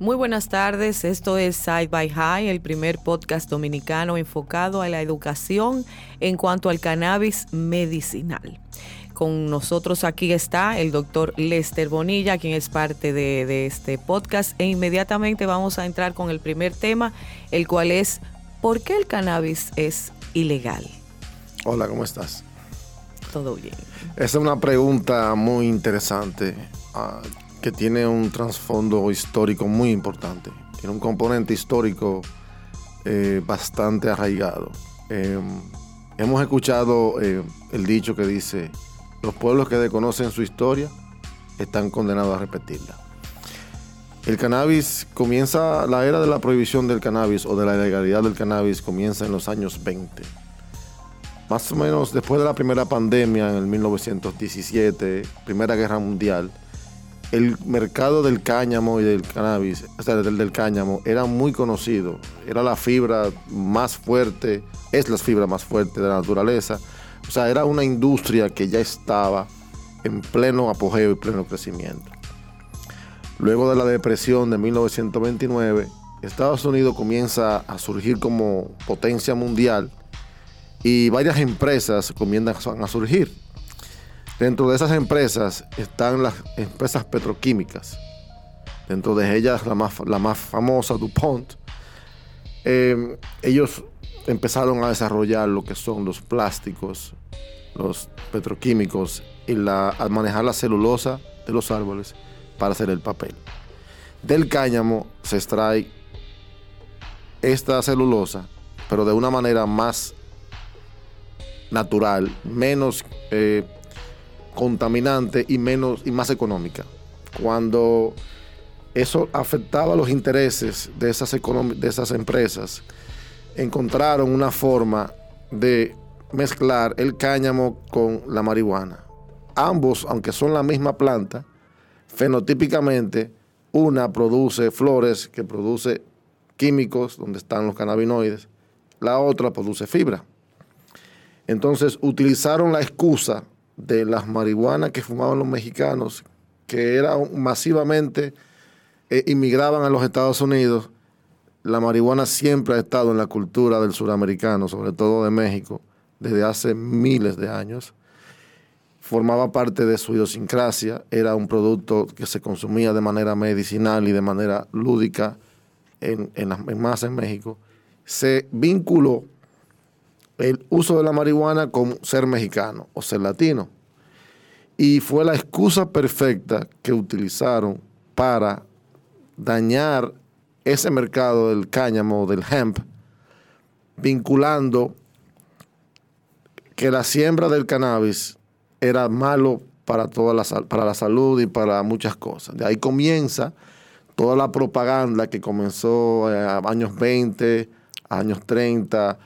Muy buenas tardes, esto es Side by High, el primer podcast dominicano enfocado a la educación en cuanto al cannabis medicinal. Con nosotros aquí está el doctor Lester Bonilla, quien es parte de, de, este podcast, e inmediatamente vamos a entrar con el primer tema, el cual es ¿por qué el cannabis es ilegal? Hola, ¿cómo estás? Todo bien. Esa es una pregunta muy interesante. Uh, que tiene un trasfondo histórico muy importante. Tiene un componente histórico eh, bastante arraigado. Eh, hemos escuchado eh, el dicho que dice, los pueblos que desconocen su historia están condenados a repetirla. El cannabis comienza, la era de la prohibición del cannabis o de la ilegalidad del cannabis comienza en los años 20. Más o menos después de la primera pandemia en el 1917, Primera Guerra Mundial, el mercado del cáñamo y del cannabis, o sea, del, del cáñamo, era muy conocido. Era la fibra más fuerte, es la fibra más fuerte de la naturaleza. O sea, era una industria que ya estaba en pleno apogeo y pleno crecimiento. Luego de la depresión de 1929, Estados Unidos comienza a surgir como potencia mundial y varias empresas comienzan a surgir. Dentro de esas empresas están las empresas petroquímicas. Dentro de ellas la más, la más famosa, DuPont. Eh, ellos empezaron a desarrollar lo que son los plásticos, los petroquímicos y la, a manejar la celulosa de los árboles para hacer el papel. Del cáñamo se extrae esta celulosa, pero de una manera más natural, menos eh, contaminante y, menos, y más económica. Cuando eso afectaba los intereses de esas, de esas empresas, encontraron una forma de mezclar el cáñamo con la marihuana. Ambos, aunque son la misma planta, fenotípicamente una produce flores que produce químicos donde están los cannabinoides, la otra produce fibra. Entonces utilizaron la excusa de las marihuanas que fumaban los mexicanos, que eran masivamente eh, inmigraban a los Estados Unidos, la marihuana siempre ha estado en la cultura del suramericano, sobre todo de México, desde hace miles de años. Formaba parte de su idiosincrasia, era un producto que se consumía de manera medicinal y de manera lúdica en, en, en más en México. Se vinculó el uso de la marihuana con ser mexicano o ser latino. Y fue la excusa perfecta que utilizaron para dañar ese mercado del cáñamo, del hemp, vinculando que la siembra del cannabis era malo para, toda la, para la salud y para muchas cosas. De ahí comienza toda la propaganda que comenzó a años 20, años 30,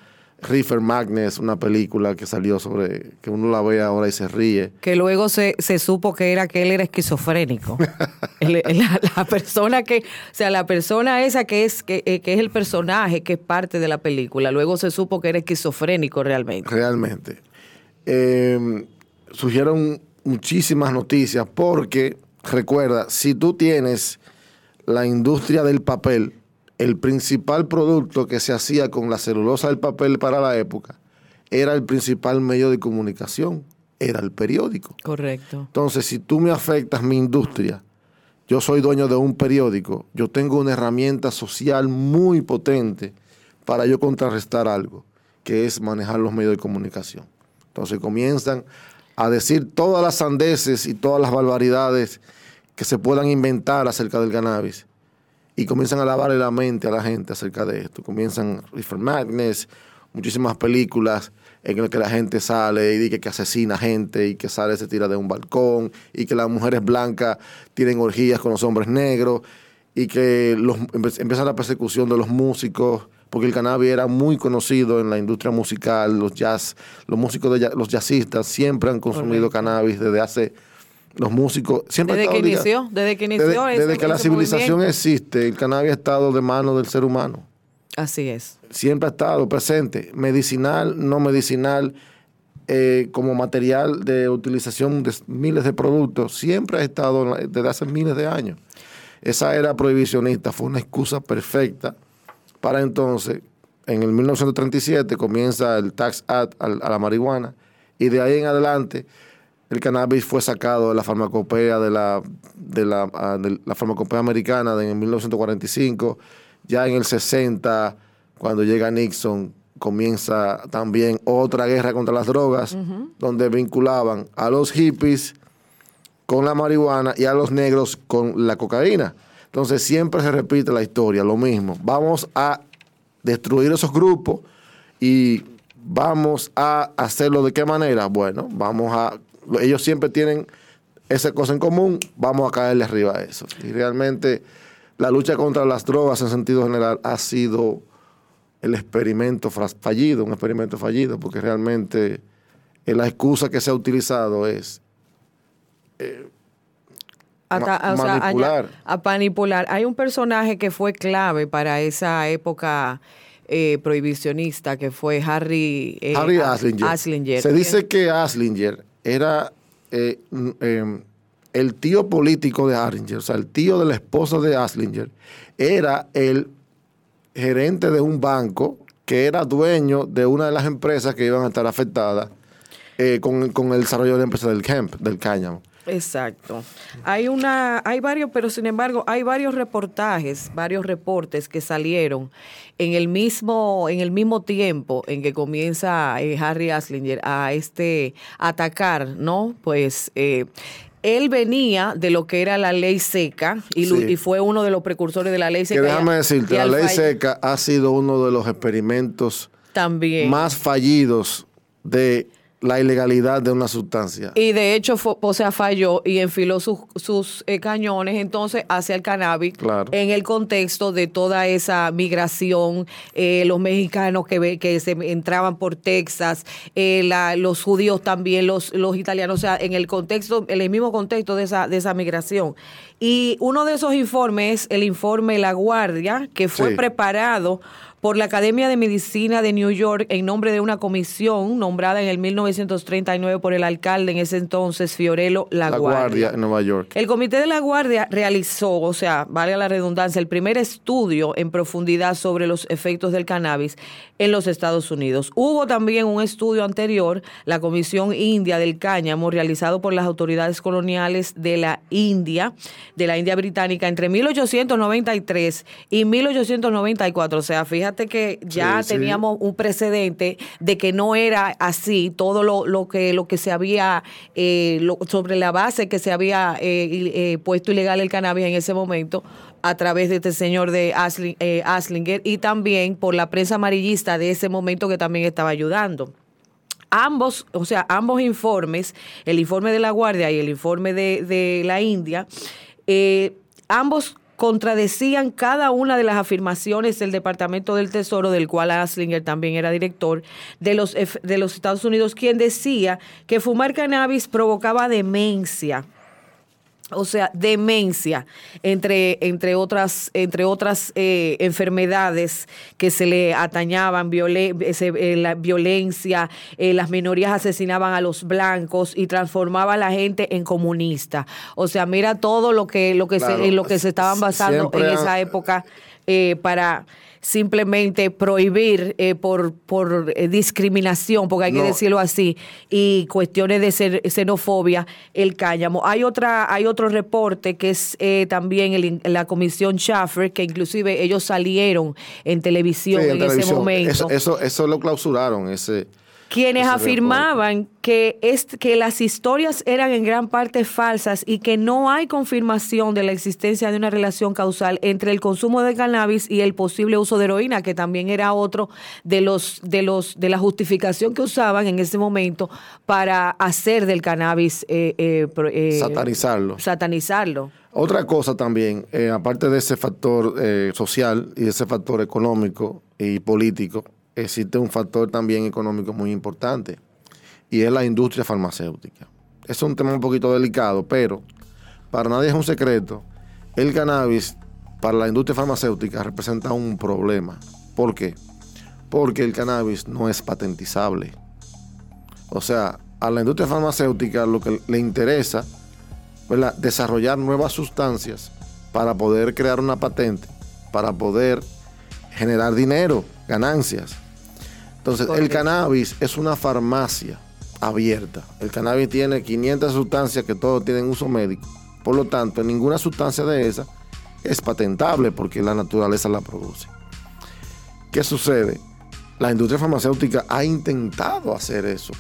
Reefer Magnus, una película que salió sobre, que uno la ve ahora y se ríe. Que luego se, supo que era que él era esquizofrénico. la, persona que, o sea, la persona esa que es, que, eh, que, es el personaje, que es parte de la película, luego se supo que era esquizofrénico realmente. Realmente. Eh, surgieron muchísimas noticias porque, recuerda, si tú tienes la industria del papel, el principal producto que se hacía con la celulosa del papel para la época era el principal medio de comunicación, era el periódico. Correcto. Entonces, si tú me afectas mi industria, yo soy dueño de un periódico, yo tengo una herramienta social muy potente para yo contrarrestar algo, que es manejar los medios de comunicación. Entonces comienzan a decir todas las sandeces y todas las barbaridades que se puedan inventar acerca del cannabis y comienzan a lavarle la mente a la gente acerca de esto. Comienzan Reefer Madness, muchísimas películas en las que la gente sale y dice que asesina gente y que sale se tira de un balcón y que las mujeres blancas tienen orgías con los hombres negros y que los, empieza la persecución de los músicos porque el cannabis era muy conocido en la industria musical, los jazz, los músicos de los jazzistas siempre han consumido cannabis desde hace los músicos siempre desde que inició desde que inició desde, que la civilización existe el cannabis ha estado de mano del ser humano. Así es. Siempre ha estado presente. Medicinal no medicinal eh, como material de utilización de miles de productos siempre ha estado desde hace miles de años. Esa era prohibicionista fue una excusa perfecta para entonces, en el 1937 comienza el Tax Act a la marihuana y de ahí en adelante el cannabis fue sacado de la farmacopea de la, de la, ah, de la farmacopea americana en 1945, ya en el 60, cuando llega Nixon, comienza también otra guerra contra las drogas, donde vinculaban a los hippies con la marihuana y a los negros con la cocaína. Entonces siempre se repite la historia, lo mismo. Vamos a destruir esos grupos y vamos a hacerlo de qué manera. Bueno, vamos a... Ellos siempre tienen esa cosa en común, vamos a caerle arriba a eso. Y realmente la lucha contra las drogas en sentido general ha sido el experimento fallido, un experimento fallido, porque realmente la excusa que se ha utilizado es eh, manipular. a, manipular. Hay un personaje que fue clave para esa época eh, prohibicionista, que fue Harry, eh, Harry Aslinger. Se dice que Aslinger era em, el tío político de Aslinger, o sea, el tío de la esposa de Aslinger, era el gerente de un banco que era dueño de una de las empresas que iban a estar afectadas con, con, el desarrollo de la empresa del camp, del cáñamo. Exacto. Hay una, hay varios, pero sin embargo, hay varios reportajes, varios reportes que salieron en el mismo, en el mismo tiempo en que comienza eh, Harry Aslinger a este atacar, ¿no? Pues eh, él venía de lo que era la ley seca y, fue uno de los precursores de la ley seca. Que déjame decirte, la ley seca ha sido uno de los experimentos también más fallidos de la ilegalidad de una sustancia. Y de hecho, o sea, falló y enfiló sus, sus eh, cañones entonces hacia el cannabis en el contexto de toda esa migración, eh, los mexicanos que, que se entraban por Texas, eh, los judíos también, los, los italianos, o sea, en el contexto, en el mismo contexto de esa, de esa migración. Y uno de esos informes, el informe La Guardia, que fue preparado por la Academia de Medicina de New York en nombre de una comisión nombrada en el 1939 por el alcalde en ese entonces, Fiorello La, la Guardia. en Nueva York. El Comité de la Guardia realizó, o sea, vale la redundancia, el primer estudio en profundidad sobre los efectos del cannabis en los Estados Unidos. Hubo también un estudio anterior, la Comisión India del Cáñamo, realizado por las autoridades coloniales de la India, de la India Británica, entre 1893 y 1894. O sea, fíjate que ya teníamos un precedente de que no era así. Todo lo, que lo que se había eh, sobre la base que se había eh, eh, puesto ilegal el cannabis en ese momento a través de este señor de Aslinger y también por la prensa amarillista de ese momento que también estaba ayudando. Ambos, o sea, ambos informes, el informe de la Guardia y el informe de, de la India, ambos contradecían cada una de las afirmaciones del Departamento del Tesoro, del cual Aslinger también era director, de los, de los Estados Unidos, quien decía que fumar cannabis provocaba demencia o sea, demencia, entre, entre otras, entre otras eh, enfermedades que se le atañaban, eh, la violencia, eh, las minorías asesinaban a los blancos y transformaba a la gente en comunista. O sea, mira todo lo que, lo que, se, lo que se estaban basando en esa época para simplemente prohibir eh, por, por eh, discriminación, porque hay que decirlo así, y cuestiones de xenofobia, el cáñamo. Hay otra, hay otro reporte que es eh, también la comisión Schaffer, que inclusive ellos salieron en televisión en, ese momento. Eso, eso, eso lo clausuraron, ese quienes afirmaban que, que las historias eran en gran parte falsas y que no hay confirmación de la existencia de una relación causal entre el consumo de cannabis y el posible uso de heroína, que también era otro de los de los de la justificación que usaban en ese momento para hacer del cannabis eh, eh, eh, satanizarlo. Satanizarlo. Otra cosa también, aparte de ese factor social y ese factor económico y político, existe un factor también económico muy importante y es la industria farmacéutica. Es un tema un poquito delicado, pero para nadie es un secreto. El cannabis para la industria farmacéutica representa un problema. ¿Por qué? Porque el cannabis no es patentizable. O sea, a la industria farmacéutica lo que le interesa es desarrollar nuevas sustancias para poder crear una patente, para poder generar dinero, ganancias. Entonces, el cannabis es una farmacia abierta. El cannabis tiene 500 sustancias que todos tienen uso médico. Por lo tanto, ninguna sustancia de esa es patentable porque la naturaleza la produce. ¿Qué sucede? La industria farmacéutica ha intentado hacer eso.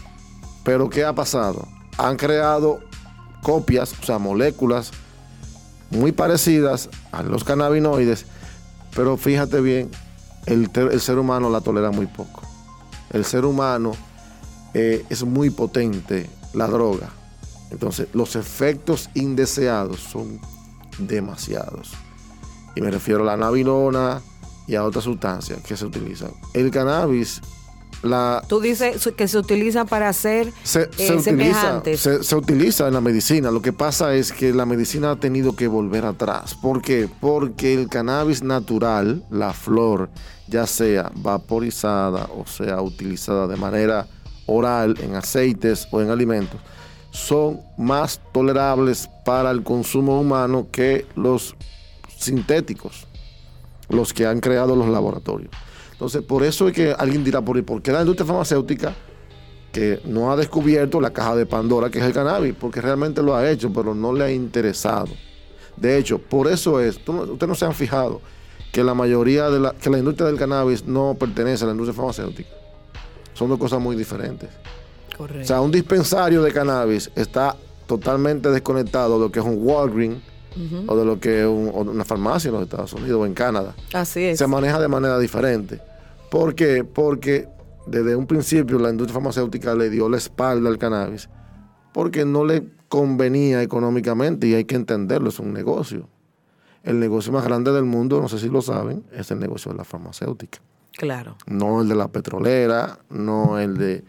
Pero ¿qué ha pasado? Han creado copias, o sea, moléculas muy parecidas a los cannabinoides, pero fíjate bien, el, ser humano la tolera muy poco. El ser humano eh, es muy potente, la droga. Entonces, los efectos indeseados son demasiados. Y me refiero a la navilona y a otras sustancias que se utilizan. El cannabis Tú dices que se utiliza para hacer se, eh, utiliza, se, utiliza en la medicina. Lo que pasa es que la medicina ha tenido que volver atrás. ¿Por qué? Porque el cannabis natural, la flor, ya sea vaporizada o sea utilizada de manera oral en aceites o en alimentos, son más tolerables para el consumo humano que los sintéticos, los que han creado los laboratorios. Entonces, por eso es que alguien dirá, ¿por qué la industria farmacéutica que no ha descubierto la caja de Pandora, que es el cannabis? Porque realmente lo ha hecho, pero no le ha interesado. De hecho, por eso es, ustedes no se han fijado que la mayoría de la, que la industria del cannabis no pertenece a la industria farmacéutica. Son dos cosas muy diferentes. Correcto. O sea, un dispensario de cannabis está totalmente desconectado de lo que es un Walgreens o de lo que es una farmacia en los Estados Unidos o en Canadá. Así es. Se maneja de manera diferente. ¿Por qué? Porque desde un principio la industria farmacéutica le dio la espalda al cannabis porque no le convenía económicamente y hay que entenderlo, es un negocio. El negocio más grande del mundo, no sé si lo saben, es el negocio de la farmacéutica. Claro. No el de la petrolera, no el de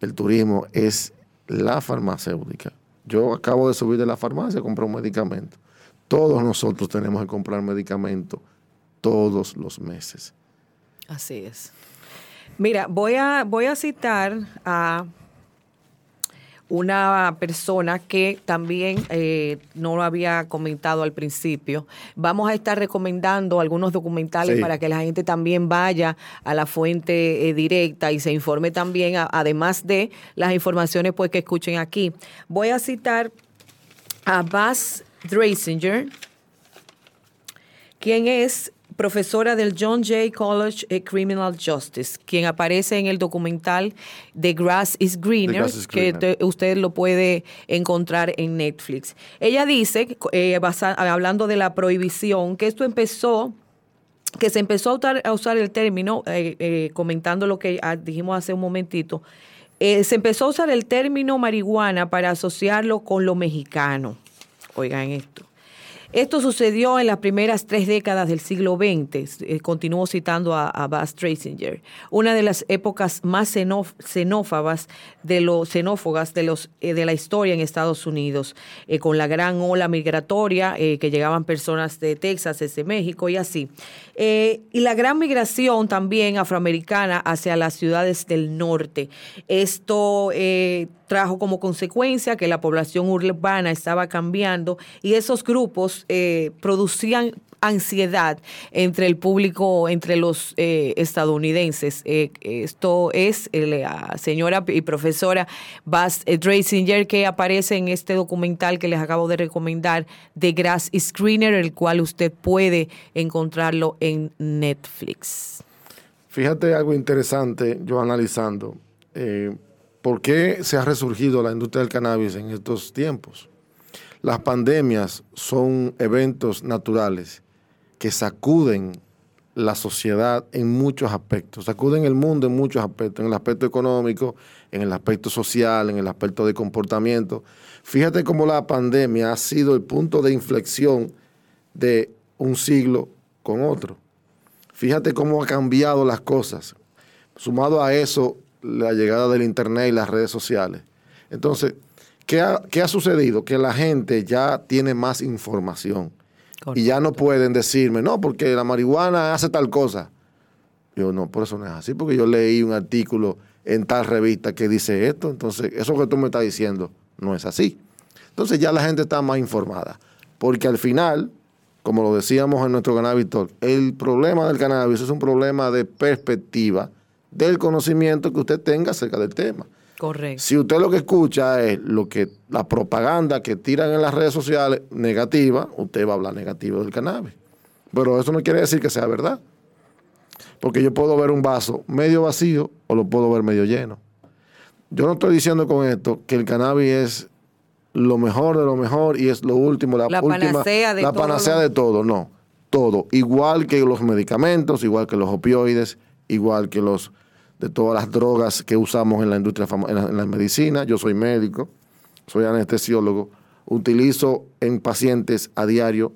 el turismo, es la farmacéutica. Yo acabo de subir de la farmacia, compré un medicamento. Todos nosotros tenemos que comprar medicamentos todos los meses. Así es. Mira, voy a, voy a citar a una persona que también eh, no lo había comentado al principio. Vamos a estar recomendando algunos documentales para que la gente también vaya a la fuente eh, directa y se informe también, además de las informaciones pues, que escuchen aquí. Voy a citar a Buzz Drasinger, quien es profesora del John Jay College of Criminal Justice, quien aparece en el documental The Grass is Greener, que usted lo puede encontrar en Netflix. Ella dice, eh, hablando de la prohibición, que esto empezó que se empezó a usar, el término, eh, eh, comentando lo que ah, dijimos hace un momentito, se empezó a usar el término marihuana para asociarlo con lo mexicano. Oigan esto. Esto sucedió en las primeras tres décadas del siglo XX, eh, continúo citando a, a Bas Trasinger, una de las épocas más xenófobas de los xenófogas de los eh, de la historia en Estados Unidos, eh, con la gran ola migratoria que llegaban personas de Texas, desde México y así. y la gran migración también afroamericana hacia las ciudades del norte. Esto trajo como consecuencia que la población urbana estaba cambiando y esos grupos eh, producían ansiedad entre el público, entre los eh, estadounidenses. Eh, esto es la señora y profesora Bas Drasinger que aparece en este documental que les acabo de recomendar, The Grass Screener, el cual usted puede encontrarlo en Netflix. Fíjate algo interesante, yo analizando. ¿Por qué se ha resurgido la industria del cannabis en estos tiempos? Las pandemias son eventos naturales que sacuden la sociedad en muchos aspectos, sacuden el mundo en muchos aspectos, en el aspecto económico, en el aspecto social, en el aspecto de comportamiento. Fíjate cómo la pandemia ha sido el punto de inflexión de un siglo con otro. Fíjate cómo ha cambiado las cosas. Sumado a eso, la llegada del Internet y las redes sociales. Entonces, ¿qué ha, sucedido? Que la gente ya tiene más información y ya no pueden decirme, no, porque la marihuana hace tal cosa. Yo no, por eso no es así, porque yo leí un artículo en tal revista que dice esto, entonces eso que tú me estás diciendo no es así. Entonces ya la gente está más informada, porque al final como lo decíamos en nuestro cannabis talk, el problema del cannabis es un problema de perspectiva del conocimiento que usted tenga acerca del tema. Correcto. Si usted lo que escucha es lo que la propaganda que tiran en las redes sociales negativa, usted va a hablar negativo del cannabis. Pero eso no quiere decir que sea verdad. Porque yo puedo ver un vaso medio vacío o lo puedo ver medio lleno. Yo no estoy diciendo con esto que el cannabis es lo mejor de lo mejor y es lo último, la, última, panacea de la todo panacea lo- de todo, no, todo, igual que los medicamentos, igual que los opioides, igual que los de todas las drogas que usamos en la industria fama- en la, en la medicina. Yo soy médico, soy anestesiólogo, utilizo en pacientes a diario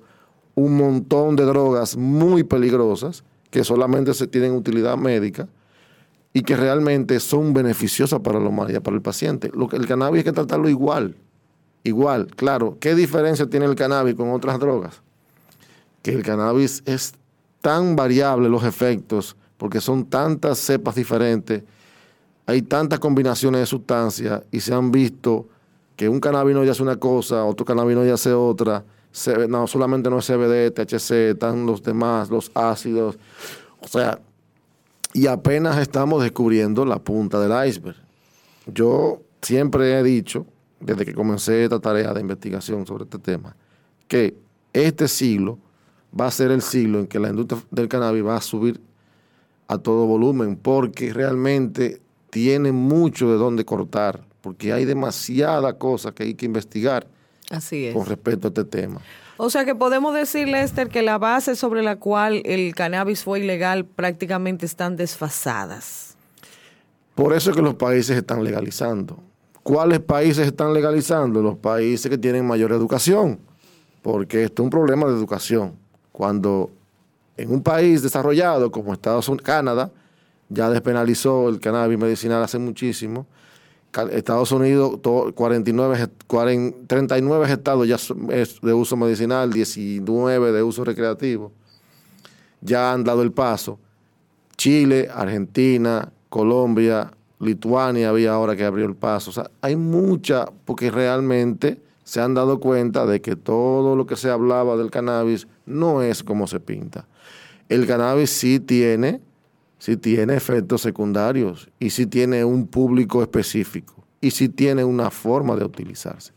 un montón de drogas muy peligrosas que solamente se tienen utilidad médica y que realmente son beneficiosas para la humanidad, para el paciente. Lo que el cannabis hay que tratarlo igual. Igual, claro. ¿Qué diferencia tiene el cannabis con otras drogas? Que el cannabis es tan variable los efectos, porque son tantas cepas diferentes, hay tantas combinaciones de sustancias y se han visto que un cannabinoide hace una cosa, otro cannabinoide hace otra. No, solamente no es CBD, THC, están los demás, los ácidos. O sea, y apenas estamos descubriendo la punta del iceberg. Yo siempre he dicho, desde que comencé esta tarea de investigación sobre este tema, que este siglo va a ser el siglo en que la industria del cannabis va a subir a todo volumen, porque realmente tiene mucho de dónde cortar, porque hay demasiada cosa que hay que investigar Así es. con respecto a este tema. O sea que podemos decir, Lester, que la base sobre la cual el cannabis fue ilegal prácticamente están desfasadas. Por eso es que los países están legalizando. ¿Cuáles países están legalizando? Los países que tienen mayor educación, porque esto es un problema de educación. Cuando en un país desarrollado como Estados Unidos, Canadá, ya despenalizó el cannabis medicinal hace muchísimo. Estados Unidos, to- 49, est- 40 39 estados ya es de uso medicinal, 19 de uso recreativo. Ya han dado el paso. Chile, Argentina, Colombia, Lituania había ahora que abrió el paso. O sea, hay mucha, porque realmente se han dado cuenta de que todo lo que se hablaba del cannabis no es como se pinta. El cannabis sí tiene, sí tiene efectos secundarios y sí tiene un público específico y sí tiene una forma de utilizarse.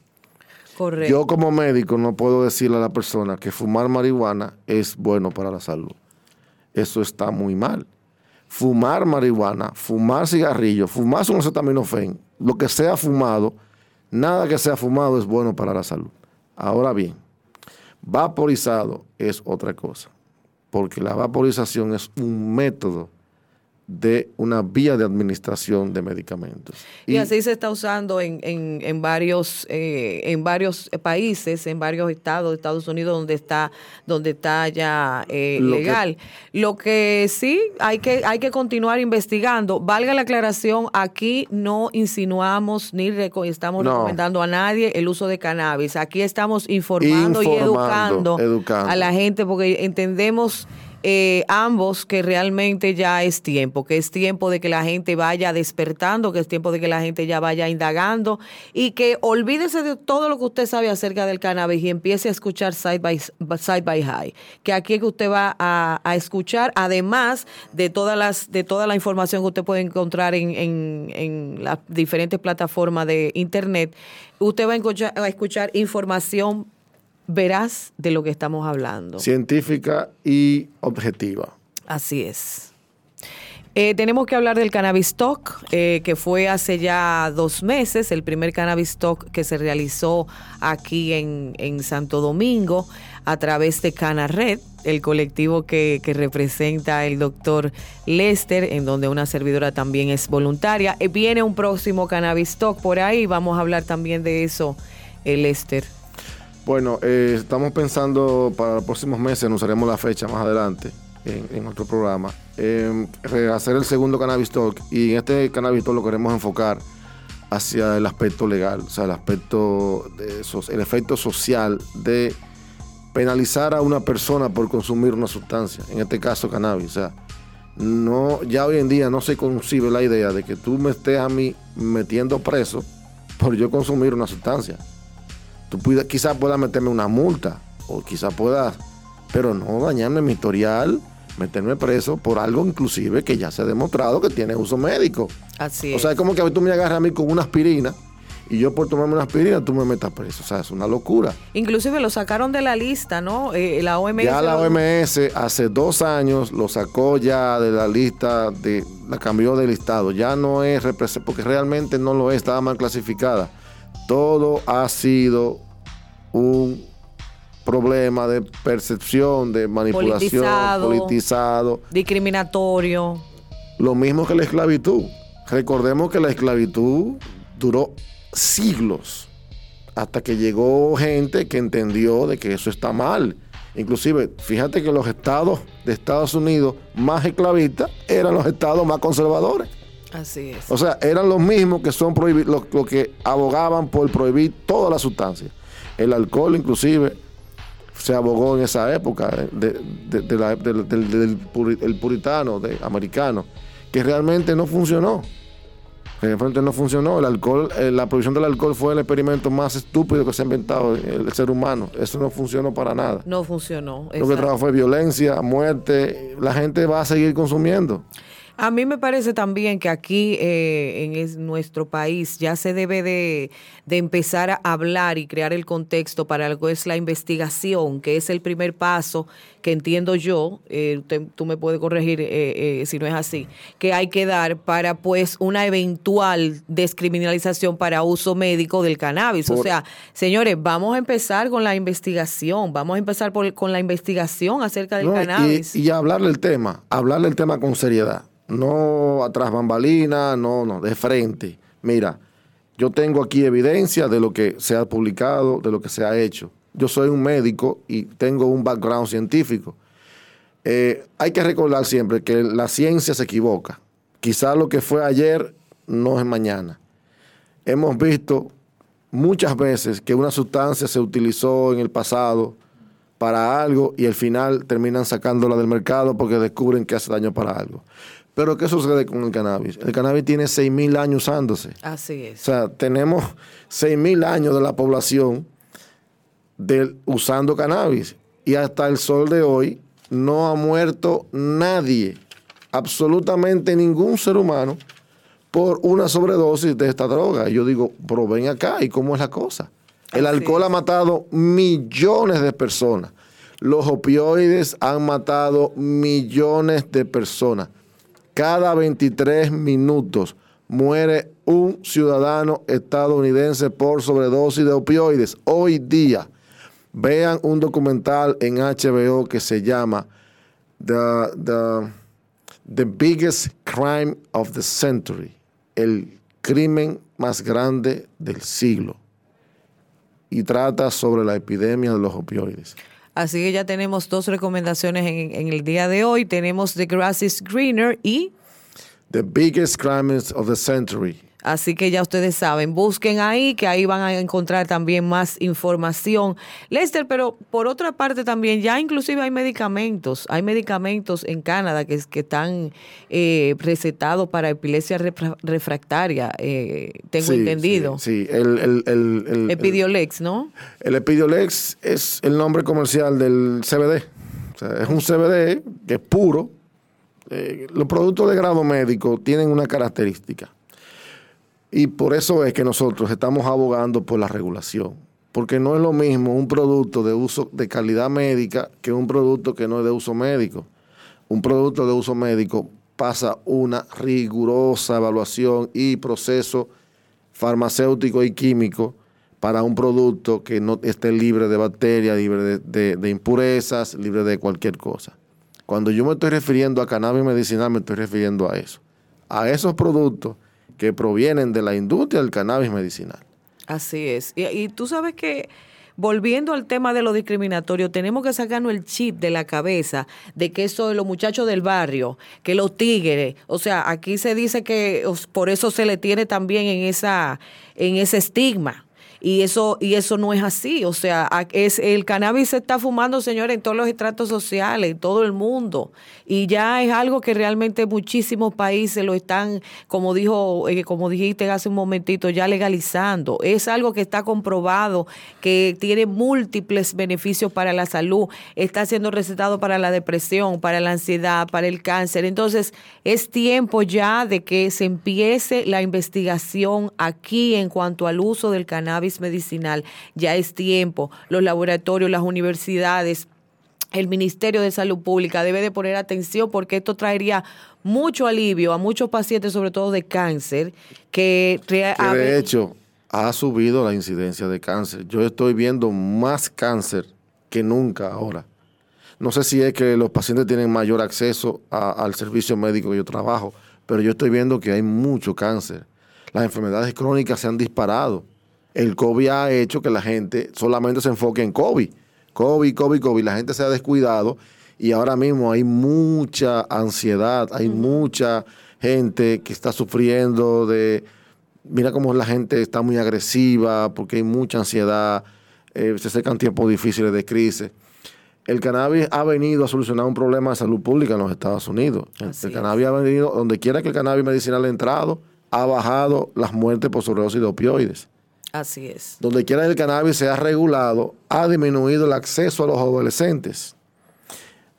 Correcto. Yo como médico no puedo decirle a la persona que fumar marihuana es bueno para la salud. Eso está muy mal. Fumar marihuana, fumar cigarrillo, fumar un acetaminofén, lo que sea fumado, nada que sea fumado es bueno para la salud. Ahora bien, vaporizado es otra cosa, porque la vaporización es un método de una vía de administración de medicamentos. Y, así se está usando en, en, en varios eh, en varios países, en varios estados de Estados Unidos donde está donde está ya eh, Lo que- legal. Lo que sí hay que hay que continuar investigando. Valga la aclaración, aquí no insinuamos ni reco- estamos No. recomendando a nadie el uso de cannabis. Aquí estamos informando, y educando, educando. a la gente porque entendemos eh, ambos que realmente ya es tiempo, que es tiempo de que la gente vaya despertando, que es tiempo de que la gente ya vaya indagando y que olvídese de todo lo que usted sabe acerca del cannabis y empiece a escuchar Side by, side by High, que aquí es que usted va a, escuchar, además de todas las de toda la información que usted puede encontrar en, en, en las diferentes plataformas de internet, usted va a escuchar, a escuchar información veraz de lo que estamos hablando. Científica y objetiva. Así es. Eh, tenemos que hablar del Cannabis Talk, eh, que fue hace ya dos meses, el primer Cannabis Talk que se realizó aquí en, en Santo Domingo a través de Cana Red, el colectivo que, que representa el doctor Lester, en donde una servidora también es voluntaria. Eh, viene un próximo Cannabis Talk por ahí, vamos a hablar también de eso, Lester. Bueno, eh, estamos pensando para los próximos meses, anunciaremos la fecha más adelante en, en otro programa, eh, hacer el segundo Cannabis Talk. Y en este Cannabis Talk lo queremos enfocar hacia el aspecto legal, o sea, el aspecto, de, el efecto social de penalizar a una persona por consumir una sustancia, en este caso cannabis, o sea, no, ya hoy en día no se concibe la idea de que tú me estés a mí metiendo preso por yo consumir una sustancia tú quizás puedas meterme una multa o quizás puedas pero no dañarme mi historial, meterme preso por algo inclusive que ya se ha demostrado que tiene uso médico. Así O sea, es como que tú me agarras a mí con una aspirina y yo por tomarme una aspirina tú me metas preso. O sea, es una locura. Inclusive lo sacaron de la lista, ¿no? Eh, la OMS. Ya la OMS hace dos años lo sacó ya de la lista, de la cambió de listado. Ya no es porque realmente no lo es, estaba mal clasificada. Todo ha sido un problema de percepción, de manipulación, Politizado. politizado. Discriminatorio. Lo mismo que la esclavitud. Recordemos que la esclavitud duró siglos hasta que llegó gente que entendió de que eso está mal. Inclusive, fíjate que los estados de Estados Unidos más esclavistas eran los estados más conservadores. Así es. O sea, eran los mismos que son prohibi- los, los que abogaban por prohibir todas las sustancias. El alcohol, inclusive, se abogó en esa época de, de- de la- del, del- del puri- el puritano de, americano, que realmente no funcionó. Realmente no funcionó. El alcohol, eh, la prohibición del alcohol fue el experimento más estúpido que se ha inventado el, ser humano. Eso no funcionó para nada. No funcionó. Lo que trajo fue violencia, muerte. La gente va a seguir consumiendo. A mí me parece también que aquí eh, en es- nuestro país ya se debe de, de empezar a hablar y crear el contexto para que es la investigación, que es el primer paso que entiendo yo, eh, tú me puedes corregir eh, eh, si no es así, que hay que dar para pues una eventual descriminalización para uso médico del cannabis. o sea, señores, vamos a empezar con la investigación, vamos a empezar por- con la investigación acerca del No, cannabis. Y, y hablarle el tema, hablarle el tema con seriedad. No atrás bambalina, no, no, de frente. Mira, yo tengo aquí evidencia de lo que se ha publicado, de lo que se ha hecho. Yo soy un médico y tengo un background científico. Eh, hay que recordar siempre que la ciencia se equivoca. Quizás lo que fue ayer no es mañana. Hemos visto muchas veces que una sustancia se utilizó en el pasado para algo y al final terminan sacándola del mercado porque descubren que hace daño para algo. Pero ¿qué sucede con el cannabis? El cannabis tiene 6.000 años usándose. Así O es. sea, tenemos 6.000 años de la población del, usando cannabis. Y hasta el sol de hoy no ha muerto nadie, absolutamente ningún ser humano, por una sobredosis de esta droga. Y yo digo, pero ven acá, ¿y cómo es la cosa? El Así alcohol es. ha matado millones de personas. Los opioides han matado millones de personas. Cada 23 minutos muere un ciudadano estadounidense por sobredosis de opioides. Hoy día, vean un documental en HBO que se llama The, the, the Biggest Crime of the Century, el crimen más grande del siglo. Y trata sobre la epidemia de los opioides. Así que ya tenemos dos recomendaciones en, el día de hoy. Tenemos The Grass is Greener y The Biggest Crimes of the Century. Así que ya ustedes saben, busquen ahí que ahí van a encontrar también más información. Lester, pero por otra parte también ya inclusive hay medicamentos, hay medicamentos en Canadá que, es- que están eh, recetados para epilepsia refra- refractaria, eh, tengo Sí, entendido. Sí, sí. El, el, el, el- Epidiolex, ¿no? El Epidiolex es el nombre comercial del CBD. O sea, es un CBD que es puro. Eh, los productos de grado médico tienen una característica. Y por eso es que nosotros estamos abogando por la regulación. Porque no es lo mismo un producto de uso de calidad médica que un producto que no es de uso médico. Un producto de uso médico pasa una rigurosa evaluación y proceso farmacéutico y químico para un producto que no esté libre de bacterias, libre de, de- impurezas, libre de cualquier cosa. Cuando yo me estoy refiriendo a cannabis medicinal, me estoy refiriendo a eso. A esos productos que provienen de la industria del cannabis medicinal. Así es. Y, tú sabes que, volviendo al tema de lo discriminatorio, tenemos que sacarnos el chip de la cabeza de que eso de los muchachos del barrio, que los tigres, o sea, aquí se dice que por eso se le tiene también en esa en ese estigma. Y eso, y eso no es así. O sea, es, el cannabis se está fumando, señores, en todos los estratos sociales, en todo el mundo. Y ya es algo que realmente muchísimos países lo están, como dijo, eh, como dijiste hace un momentito, ya legalizando. Es algo que está comprobado, que tiene múltiples beneficios para la salud. Está siendo recetado para la depresión, para la ansiedad, para el cáncer. Entonces, es tiempo ya de que se empiece la investigación aquí en cuanto al uso del cannabis medicinal. Ya es tiempo. Los laboratorios, las universidades, el Ministerio de Salud Pública debe de poner atención porque esto traería mucho alivio a muchos pacientes, sobre todo de cáncer, que, de hecho ha subido la incidencia de cáncer. Yo estoy viendo más cáncer que nunca ahora. No sé si es que los pacientes tienen mayor acceso al servicio médico que yo trabajo, pero yo estoy viendo que hay mucho cáncer. Las enfermedades crónicas se han disparado. El COVID ha hecho que la gente solamente se enfoque en COVID. COVID, COVID, COVID. La gente se ha descuidado y ahora mismo hay mucha ansiedad, hay mucha gente que está sufriendo de... Mira cómo la gente está muy agresiva porque hay mucha ansiedad, eh, se acercan tiempos difíciles de crisis el cannabis ha venido a solucionar un problema de salud pública en los Estados Unidos. el cannabis ha venido, donde quiera que el cannabis medicinal ha entrado, ha bajado las muertes por sobredosis de opioides. Así es. Donde quiera que el cannabis se ha regulado, ha disminuido el acceso a los adolescentes.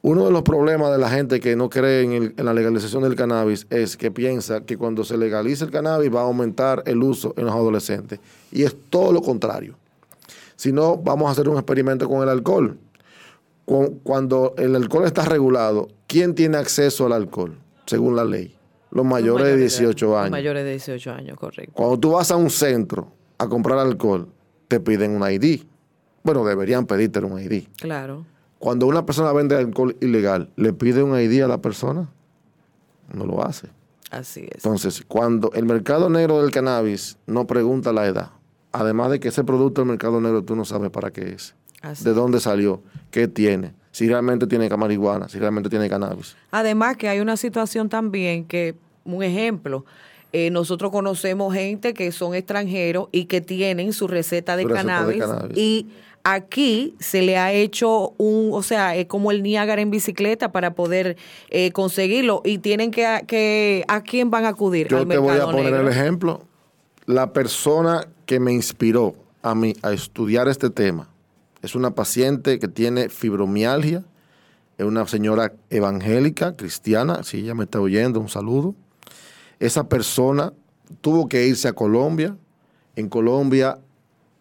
Uno de los problemas de la gente que no cree en, en, la legalización del cannabis es que piensa que cuando se legalice el cannabis va a aumentar el uso en los adolescentes. Y es todo lo contrario. Si no, vamos a hacer un experimento con el alcohol cuando el alcohol está regulado, ¿quién tiene acceso al alcohol, según la ley? Los mayores, de 18 años. Los mayores de 18 años, correcto. Cuando tú vas a un centro a comprar alcohol, te piden un ID. Bueno, deberían pedirte un ID. Claro. Cuando una persona vende alcohol ilegal, ¿le pide un ID a la persona? No lo hace. Así es. Entonces, cuando el mercado negro del cannabis no pregunta la edad, además de que ese producto del mercado negro tú no sabes para qué es de dónde salió, qué tiene, si realmente tiene marihuana, si realmente tiene cannabis. Además que hay una situación también que, un ejemplo, eh, nosotros conocemos gente que son extranjeros y que tienen su receta de, cannabis, y aquí se le ha hecho un, o sea, es como el Niágara en bicicleta para poder eh, conseguirlo y tienen que, que, ¿a quién van a acudir? Yo te voy a poner el ejemplo. La persona que me inspiró a mí a estudiar este tema es una paciente que tiene fibromialgia, es una señora evangélica, cristiana, si ella me está oyendo, un saludo. Esa persona tuvo que irse a Colombia. En Colombia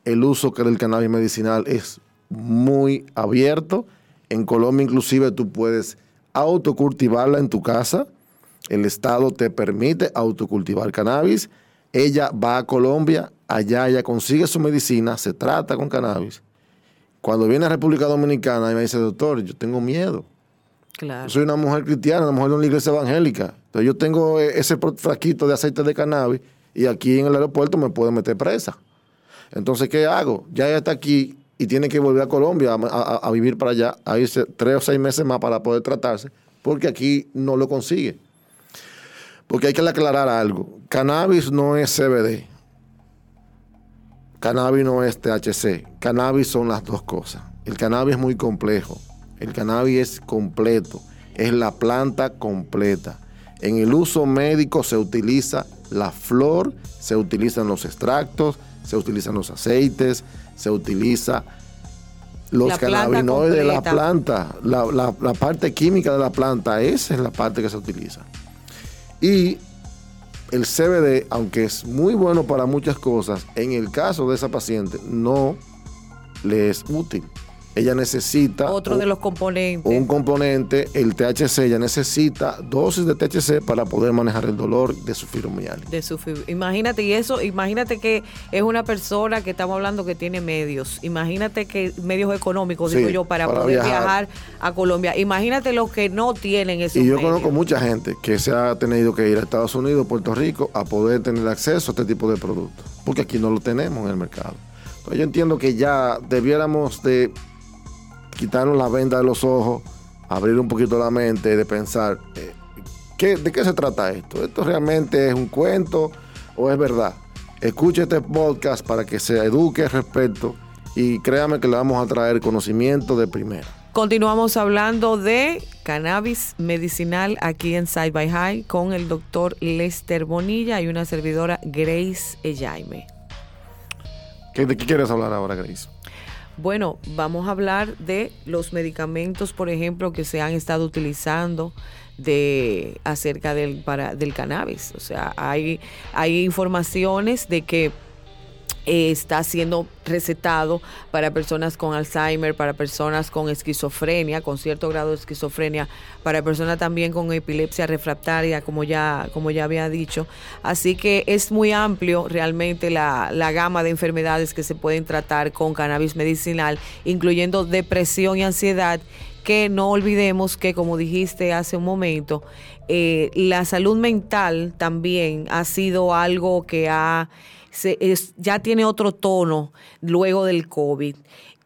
el uso del cannabis medicinal es muy abierto. En Colombia inclusive tú puedes autocultivarla en tu casa. El Estado te permite autocultivar cannabis. Ella va a Colombia, allá ella consigue su medicina, se trata con cannabis cuando viene a República Dominicana y me dice, doctor, yo tengo miedo. Claro. soy una mujer cristiana, una mujer de una iglesia evangélica. Entonces yo tengo e-, ese frasquito de aceite de cannabis y aquí en el aeropuerto me puede meter presa. Entonces, ¿qué hago? Ya está aquí y tiene que volver a Colombia a, vivir para allá, a irse tres o seis meses más para poder tratarse, porque aquí no lo consigue. Porque hay que aclarar algo. Cannabis no es CBD. Cannabis no es THC. Cannabis son las dos cosas. El cannabis es muy complejo. El cannabis es completo. Es la planta completa. En el uso médico se utiliza la flor, se utilizan los extractos, se utilizan los aceites, se utiliza los cannabinoides de la planta. La, la parte química de la planta, esa es la parte que se utiliza. Y el CBD, aunque es muy bueno para muchas cosas, en el caso de esa paciente no le es útil ella necesita... Otro de los componentes. Un componente, el THC, ella necesita dosis de THC para poder manejar el dolor de su fibromialgia. De su imagínate, y eso, imagínate que es una persona que estamos hablando que tiene medios. Imagínate que medios económicos, digo yo, para, poder viajar. a Colombia. Imagínate los que no tienen esos Y yo conozco mucha gente que se ha tenido que ir a Estados Unidos, Puerto Rico, a poder tener acceso a este tipo de productos. Porque aquí no lo tenemos en el mercado. Entonces yo entiendo que ya debiéramos de quitarnos la venda de los ojos, abrir un poquito la mente, de pensar, eh, ¿qué, ¿de qué se trata esto? ¿Esto realmente es un cuento o es verdad? Escuche este podcast para que se eduque al respecto y créame que le vamos a traer conocimiento de primera. Continuamos hablando de cannabis medicinal aquí en Side by High con el doctor Lester Bonilla y una servidora Grace Ejaime. ¿De qué quieres hablar ahora, Grace? Bueno, vamos a hablar de los medicamentos, por ejemplo, que se han estado utilizando de acerca del para del cannabis. O sea, hay hay informaciones de que está siendo recetado para personas con Alzheimer, para personas con esquizofrenia, con cierto grado de esquizofrenia, para personas también con epilepsia refractaria, como ya, como ya había dicho. Así que es muy amplio realmente la, la gama de enfermedades que se pueden tratar con cannabis medicinal, incluyendo depresión y ansiedad que no olvidemos que, como dijiste hace un momento, eh, la salud mental también ha sido algo que ha es, ya tiene otro tono luego del COVID.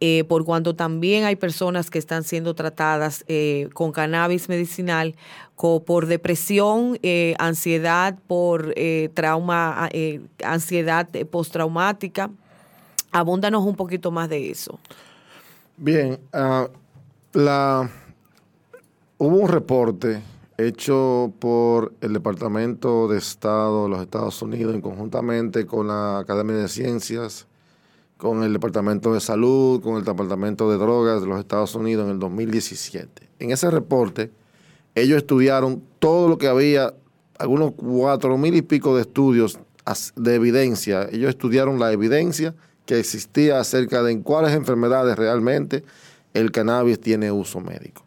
Eh, por cuanto también hay personas que están siendo tratadas eh, con cannabis medicinal por depresión, eh, ansiedad, por trauma, ansiedad postraumática. Abúndanos un poquito más de eso. Bien, ah, la, hubo un reporte hecho por el Departamento de Estado de los Estados Unidos en conjuntamente con la Academia de Ciencias, con el Departamento de Salud, con el Departamento de Drogas de los Estados Unidos en el 2017. En ese reporte, ellos estudiaron todo lo que había, algunos cuatro mil y pico de estudios de evidencia. Ellos estudiaron la evidencia que existía acerca de en cuáles enfermedades realmente el cannabis tiene uso médico.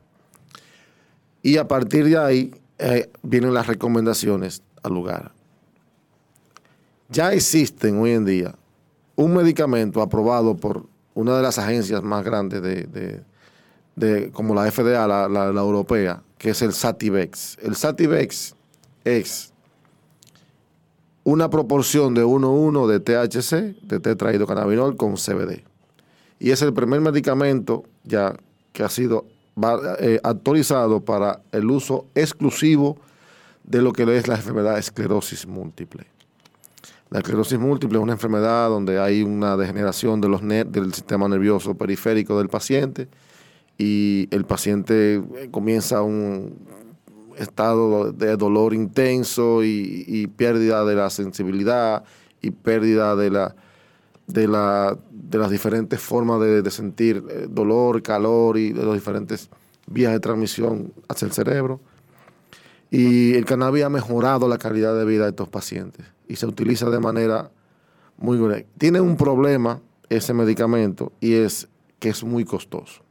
Y a partir de ahí eh, vienen las recomendaciones al lugar. Ya existen hoy en día un medicamento aprobado por una de las agencias más grandes de, como la FDA, la, la, europea, que es el Sativex. El Sativex es una proporción de 1,1 de THC, de tetrahidrocannabinol con CBD. Y es el primer medicamento ya que ha sido eh, actualizado para el uso exclusivo de lo que es la enfermedad esclerosis múltiple. La esclerosis múltiple es una enfermedad donde hay una degeneración de los del sistema nervioso periférico del paciente y el paciente eh, comienza un estado de dolor intenso y pérdida de la sensibilidad y pérdida de la, de, la, de las diferentes formas de, sentir eh, dolor, calor y de las diferentes vías de transmisión hacia el cerebro. Y el cannabis ha mejorado la calidad de vida de estos pacientes y se utiliza de manera muy buena. Tiene un problema ese medicamento y es que es muy costoso.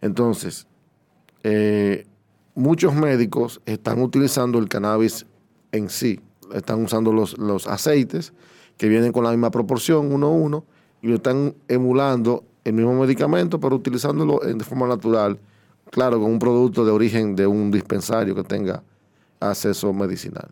Entonces, eh, muchos médicos están utilizando el cannabis en sí, están usando los, los aceites que vienen con la misma proporción, uno a uno, y lo están emulando el mismo medicamento, pero utilizándolo de forma natural, claro, con un producto de origen de un dispensario que tenga acceso medicinal.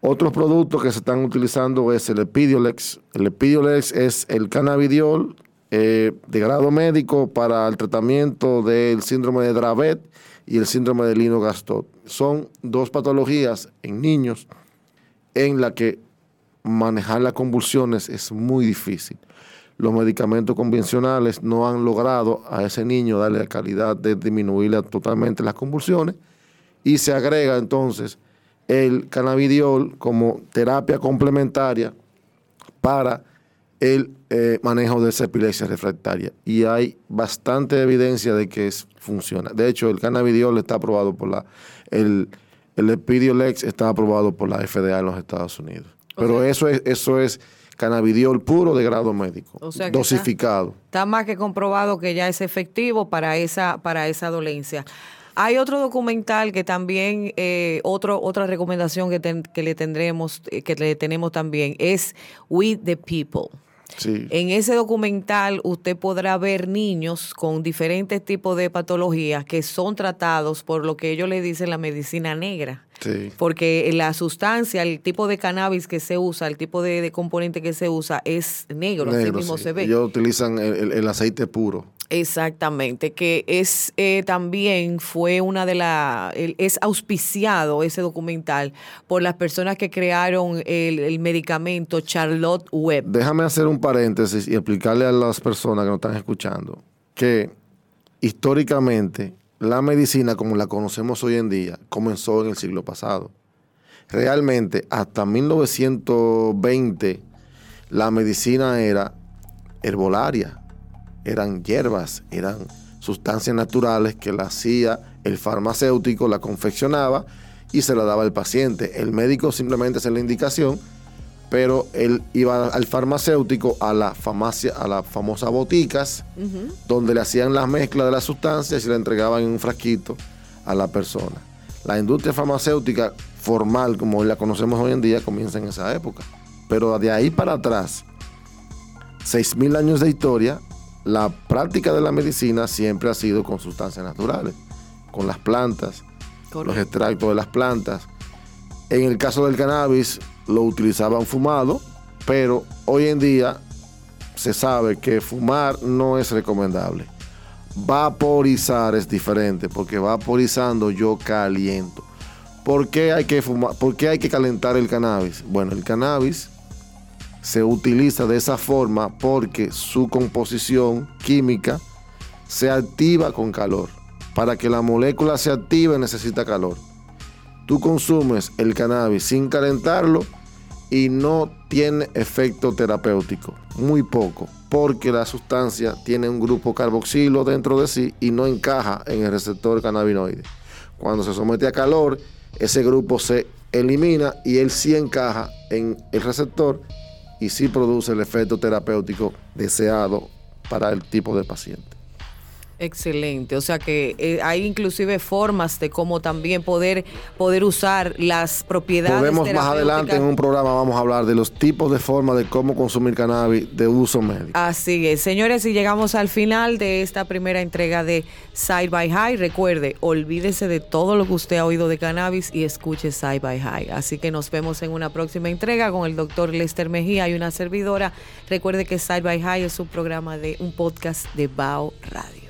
Otros productos que se están utilizando es el Epidiolex. El Epidiolex es el cannabidiol eh, de grado médico para el tratamiento del síndrome de Dravet y el síndrome de Lino-Gastot. Son dos patologías en niños en la que manejar las convulsiones es muy difícil. Los medicamentos convencionales no han logrado a ese niño darle la calidad de disminuirle totalmente las convulsiones y se agrega entonces el cannabidiol como terapia complementaria para el eh, manejo de esa epilepsia refractaria. Y hay bastante evidencia de que es, funciona. De hecho, el cannabidiol está aprobado por la... El, el Epidiolex está aprobado por la FDA en los Estados Unidos. Pero eso es, eso es cannabidiol puro de grado médico, dosificado. Está, más que comprobado que ya es efectivo para esa, para esa dolencia. Hay otro documental que también, eh, otro, otra recomendación que, que le tendremos, eh, que le tenemos también, es With the People. En ese documental usted podrá ver niños con diferentes tipos de patologías que son tratados por lo que ellos le dicen la medicina negra. Porque la sustancia, el tipo de cannabis que se usa, el tipo de, componente que se usa es negro, así mismo se ve. Ellos utilizan el, aceite puro. Exactamente, que es eh, también fue una de las, es auspiciado ese documental por las personas que crearon el, medicamento Charlotte Webb. Déjame hacer un paréntesis y explicarle a las personas que nos están escuchando que históricamente la medicina como la conocemos hoy en día comenzó en el siglo pasado. Realmente hasta 1920 la medicina era herbolaria eran hierbas, eran sustancias naturales que la hacía el farmacéutico, la confeccionaba y se la daba al paciente. El médico simplemente hacía la indicación, pero él iba al farmacéutico, a la farmacia, a las famosas boticas, donde le hacían las mezclas de las sustancias y la entregaban en un frasquito a la persona. La industria farmacéutica formal, como la conocemos hoy en día, comienza en esa época. Pero de ahí para atrás, 6.000 años de historia, la práctica de la medicina siempre ha sido con sustancias naturales, con las plantas, los extractos de las plantas. En el caso del cannabis lo utilizaban fumado, pero hoy en día se sabe que fumar no es recomendable. Vaporizar es diferente, porque vaporizando yo caliento. ¿Por qué hay que fumar? ¿Por qué hay que calentar el cannabis? Bueno, el cannabis se utiliza de esa forma porque su composición química se activa con calor. Para que la molécula se active necesita calor. Tú consumes el cannabis sin calentarlo y no tiene efecto terapéutico, muy poco, porque la sustancia tiene un grupo carboxilo dentro de sí y no encaja en el receptor cannabinoide. Cuando se somete a calor, ese grupo se elimina y él sí encaja en el receptor y sí produce el efecto terapéutico deseado para el tipo de paciente. Excelente, o sea que eh, hay inclusive formas de cómo también poder, poder usar las propiedades. Podemos más adelante en un programa vamos a hablar de los tipos de formas de cómo consumir cannabis de uso médico. Así es, señores, y llegamos al final de esta primera entrega de Side by High. Recuerde, olvídese de todo lo que usted ha oído de cannabis y escuche Side by High. Así que nos vemos en una próxima entrega con el doctor Lester Mejía y una servidora. Recuerde que Side by High es un programa de un podcast de Bao Radio.